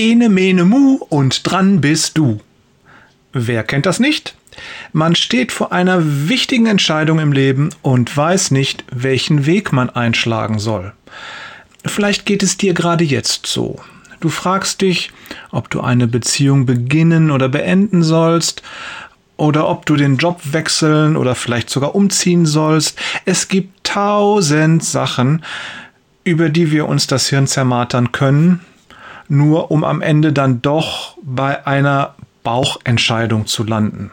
Ene mene mu und dran bist du. Wer kennt das nicht? Man steht vor einer wichtigen Entscheidung im Leben und weiß nicht, welchen Weg man einschlagen soll. Vielleicht geht es dir gerade jetzt so. Du fragst dich, ob du eine Beziehung beginnen oder beenden sollst, oder ob du den Job wechseln oder vielleicht sogar umziehen sollst. Es gibt tausend Sachen, über die wir uns das Hirn zermartern können, nur um am Ende dann doch bei einer Bauchentscheidung zu landen.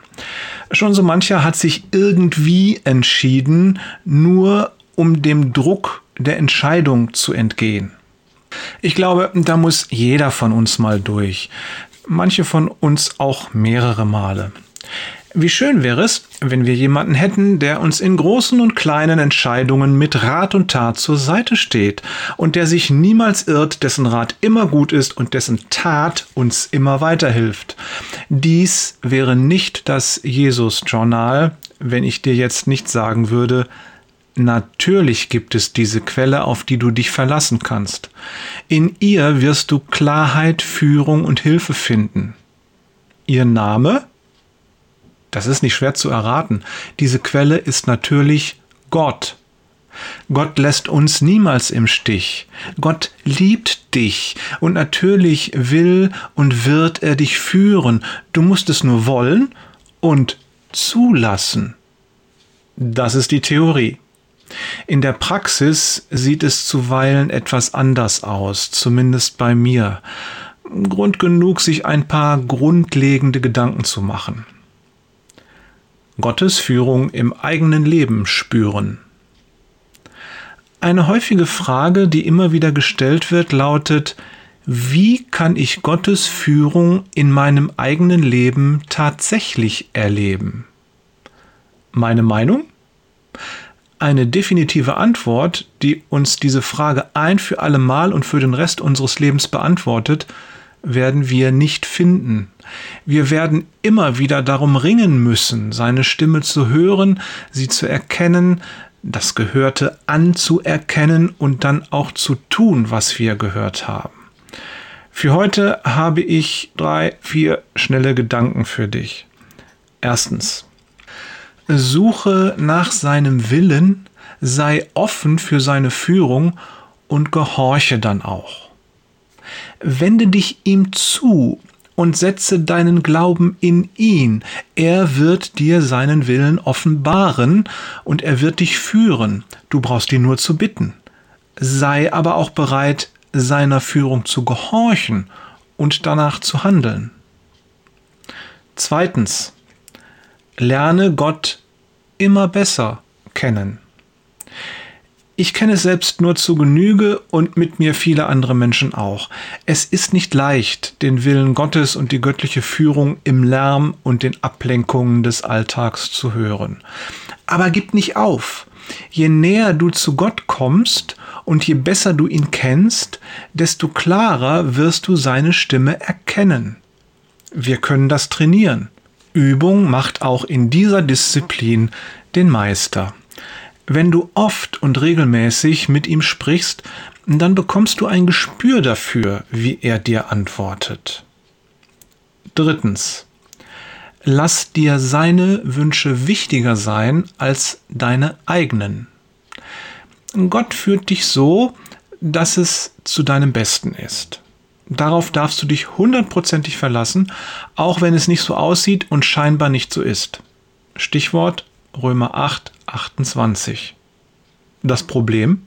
Schon so mancher hat sich irgendwie entschieden, nur um dem Druck der Entscheidung zu entgehen. Ich glaube, da muss jeder von uns mal durch. Manche von uns auch mehrere Male. Wie schön wäre es, wenn wir jemanden hätten, der uns in großen und kleinen Entscheidungen mit Rat und Tat zur Seite steht und der sich niemals irrt, dessen Rat immer gut ist und dessen Tat uns immer weiterhilft. Dies wäre nicht das Jesus-Journal, wenn ich dir jetzt nicht sagen würde, Natürlich gibt es diese Quelle, auf die du dich verlassen kannst. In ihr wirst du Klarheit, Führung und Hilfe finden. Ihr Name? Das ist nicht schwer zu erraten. Diese Quelle ist natürlich Gott. Gott lässt uns niemals im Stich. Gott liebt dich und natürlich will und wird er dich führen. Du musst es nur wollen und zulassen. Das ist die Theorie. In der Praxis sieht es zuweilen etwas anders aus, zumindest bei mir. Grund genug, sich ein paar grundlegende Gedanken zu machen. Gottes Führung im eigenen Leben spüren. Eine häufige Frage, die immer wieder gestellt wird, lautet, wie kann ich Gottes Führung in meinem eigenen Leben tatsächlich erleben? Meine Meinung? Eine definitive Antwort, die uns diese Frage ein für alle Mal und für den Rest unseres Lebens beantwortet, werden wir nicht finden. Wir werden immer wieder darum ringen müssen, seine Stimme zu hören, sie zu erkennen, das Gehörte anzuerkennen und dann auch zu tun, was wir gehört haben. Für heute habe ich drei, vier schnelle Gedanken für dich. Erstens. Suche nach seinem Willen, sei offen für seine Führung und gehorche dann auch. Wende dich ihm zu und setze deinen Glauben in ihn. Er wird dir seinen Willen offenbaren und er wird dich führen. Du brauchst ihn nur zu bitten. Sei aber auch bereit, seiner Führung zu gehorchen und danach zu handeln. Zweitens, lerne Gott immer besser kennen. Ich kenne es selbst nur zu Genüge und mit mir viele andere Menschen auch. Es ist nicht leicht, den Willen Gottes und die göttliche Führung im Lärm und den Ablenkungen des Alltags zu hören. Aber gib nicht auf. Je näher du zu Gott kommst und je besser du ihn kennst, desto klarer wirst du seine Stimme erkennen. Wir können das trainieren. Übung macht auch in dieser Disziplin den Meister. Wenn du oft und regelmäßig mit ihm sprichst, dann bekommst du ein Gespür dafür, wie er dir antwortet. Drittens. Lass dir seine Wünsche wichtiger sein als deine eigenen. Gott führt dich so, dass es zu deinem Besten ist. Darauf darfst du dich hundertprozentig verlassen, auch wenn es nicht so aussieht und scheinbar nicht so ist. Stichwort Römer 8, 28. Das Problem?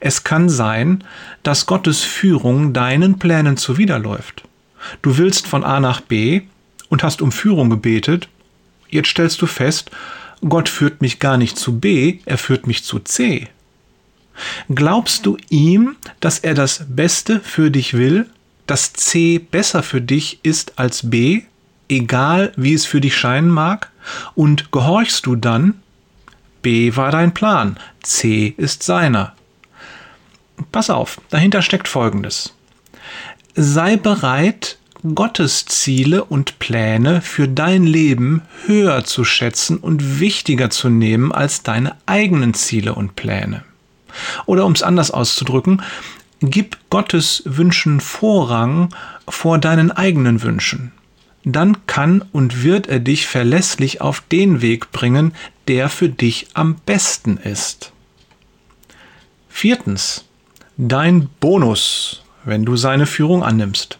Es kann sein, dass Gottes Führung deinen Plänen zuwiderläuft. Du willst von A nach B und hast um Führung gebetet. Jetzt stellst du fest, Gott führt mich gar nicht zu B, er führt mich zu C. Glaubst du ihm, dass er das Beste für dich will, dass C besser für dich ist als B, egal wie es für dich scheinen mag? Und gehorchst du dann? B war dein Plan, C ist seiner. Pass auf, dahinter steckt Folgendes. Sei bereit, Gottes Ziele und Pläne für dein Leben höher zu schätzen und wichtiger zu nehmen als deine eigenen Ziele und Pläne. Oder um es anders auszudrücken, Gib Gottes Wünschen Vorrang vor deinen eigenen Wünschen. Dann kann und wird er dich verlässlich auf den Weg bringen, der für dich am besten ist. Viertens. Dein Bonus, wenn du seine Führung annimmst.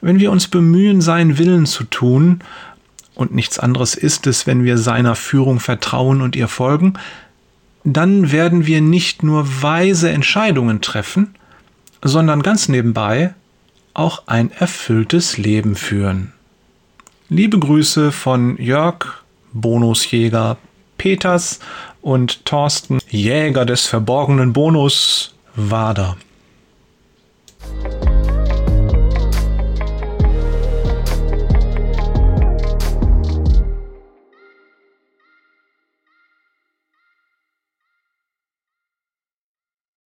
Wenn wir uns bemühen, seinen Willen zu tun, und nichts anderes ist es, wenn wir seiner Führung vertrauen und ihr folgen, dann werden wir nicht nur weise Entscheidungen treffen, sondern ganz nebenbei auch ein erfülltes Leben führen. Liebe Grüße von Jörg, Bonusjäger Peters und Thorsten, Jäger des verborgenen Bonus, Wader.